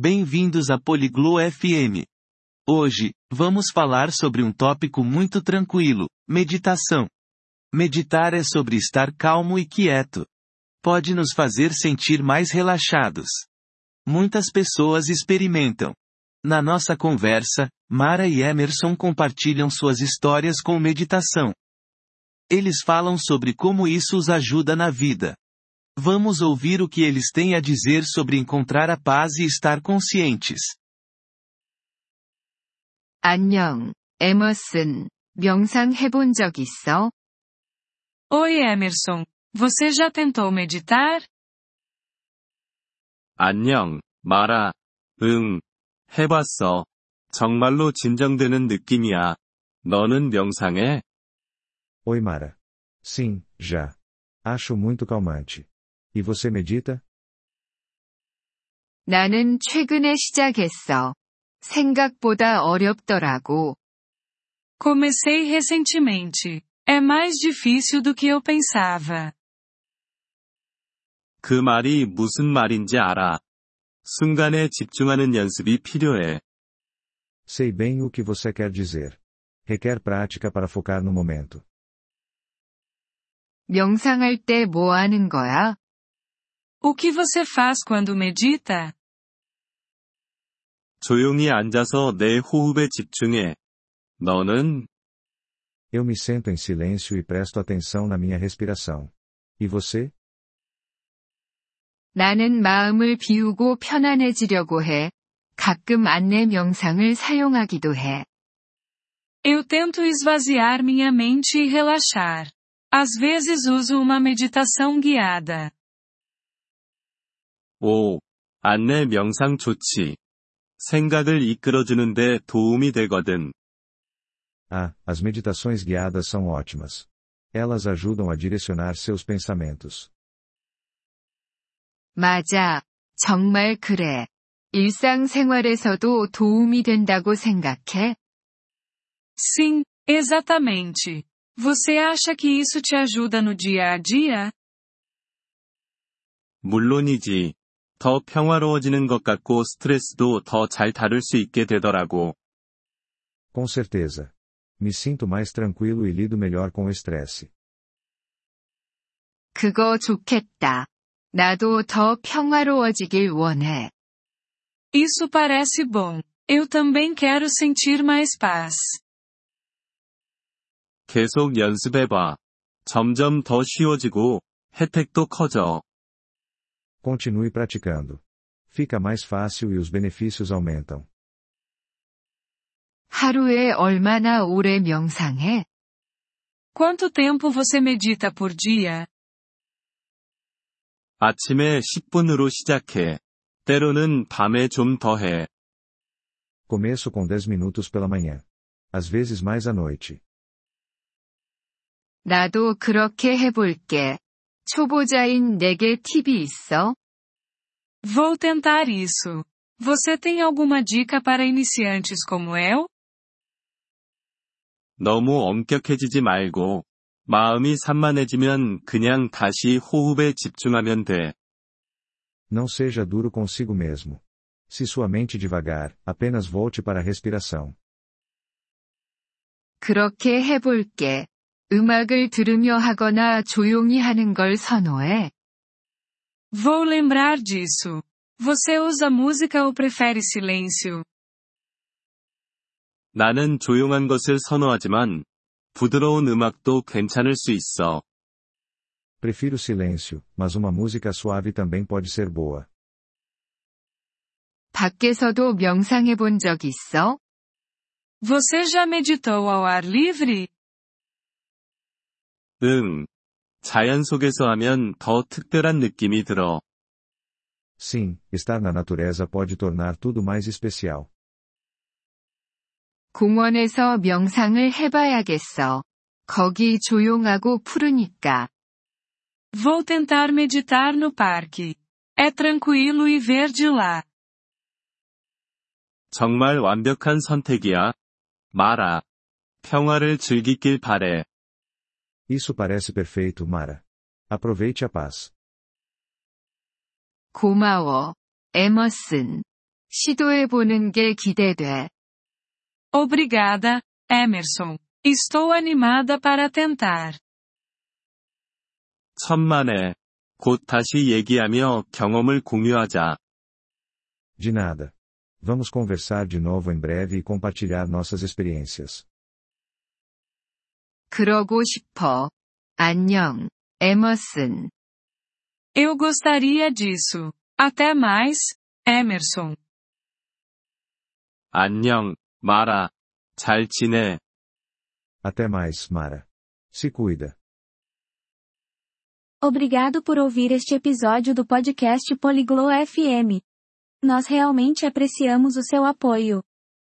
Bem-vindos a Poliglo FM. Hoje, vamos falar sobre um tópico muito tranquilo: meditação. Meditar é sobre estar calmo e quieto. Pode nos fazer sentir mais relaxados. Muitas pessoas experimentam. Na nossa conversa, Mara e Emerson compartilham suas histórias com meditação. Eles falam sobre como isso os ajuda na vida. Vamos ouvir o que eles têm a dizer sobre encontrar a paz e estar conscientes. 안녕, 에머슨. 명상 해본 적 있어? Oi Emerson, você já tentou meditar? 안녕, 마라. 응. 해봤어. 정말로 진정되는 느낌이야. 너는 명상해? Oi Mara. Sim, já. Acho muito calmante. E você medita? 나는 최근에 시작했어. 생각보다 어렵더라고. Comecei recentemente. É mais difícil do que eu pensava. 그 말이 무슨 말인지 알아. 순간에 집중하는 연습이 필요해. Sei bem o que você quer dizer. Requer prática para focar no momento. 명상할 때 뭐 하는 거야? O que você faz quando medita? 조용히 앉아서 내 호흡에 집중해. 너는? Eu me sento em silêncio e presto atenção na minha respiração. E você? 나는 마음을 비우고 편안해지려고 해. 가끔 안내 명상을 사용하기도 해. Eu tento esvaziar minha mente e relaxar. Às vezes uso uma meditação guiada. 오, 안내 명상 좋지. 생각을 이끌어주는데 도움이 되거든. Ah, as meditações guiadas são ótimas. Elas ajudam a direcionar seus pensamentos. 맞아. 정말 그래. 일상생활에서도 도움이 된다고 생각해? Sim, exatamente. Você acha que isso te ajuda no dia a dia? 물론이지. 더 평화로워지는 것 같고 스트레스도 더 잘 다룰 수 있게 되더라고. Com certeza. Me sinto mais tranquilo e lido melhor com o estresse. 그거 좋겠다. 나도 더 평화로워지길 원해. Isso parece bom. Eu também quero sentir mais paz. 계속 연습해봐. 점점 더 쉬워지고, 혜택도 커져. Continue praticando. Fica mais fácil e os benefícios aumentam. 하루에 얼마나 오래 명상해? Quanto tempo você medita por dia? 아침에 10분으로 시작해. 때로는 밤에 좀 더 해. Começo com 10 minutos pela manhã. Às vezes mais à noite. 나도 그렇게 해볼게. 초보자인 내게 팁이 있어? Vou tentar isso. Você tem alguma dica para iniciantes como eu? 너무 엄격해지지 말고, 마음이 산만해지면 그냥 다시 호흡에 집중하면 돼. Não seja duro consigo mesmo. Se sua mente devagar, apenas volte para a respiração. 그렇게 해볼게. 음악을 들으며 하거나 조용히 하는 걸 선호해. Vou lembrar disso. Você usa música ou prefere silêncio? 나는 조용한 것을 선호하지만, 부드러운 음악도 괜찮을 수 있어. Prefiro silêncio, mas uma música suave também pode ser boa. 밖에서도 명상해 본 적 있어? Você já meditou ao ar livre? 응. 자연 속에서 하면 더 특별한 느낌이 들어. Sim, estar na natureza pode tornar tudo mais especial. 공원에서 명상을 해봐야겠어. 거기 조용하고 푸르니까. Vou tentar meditar no parque. É tranquilo e verde lá. 정말 완벽한 선택이야. 마라. 평화를 즐기길 바래. Isso parece perfeito, Mara. Aproveite a paz. 고마워. 에머슨. 시도해보는 게 기대돼. Obrigada, Emerson. Estou animada para tentar. 천만에. 곧 다시 얘기하며 경험을 공유하자. De nada. Vamos conversar de novo em breve e compartilhar nossas experiências. 그러고 싶어. 안녕, 에머슨. Eu gostaria disso. Até mais, Emerson. 안녕, 마라. 잘 지내. Até mais, Mara. Se cuida. Obrigado por ouvir este episódio do podcast Poliglo FM. Nós realmente apreciamos o seu apoio.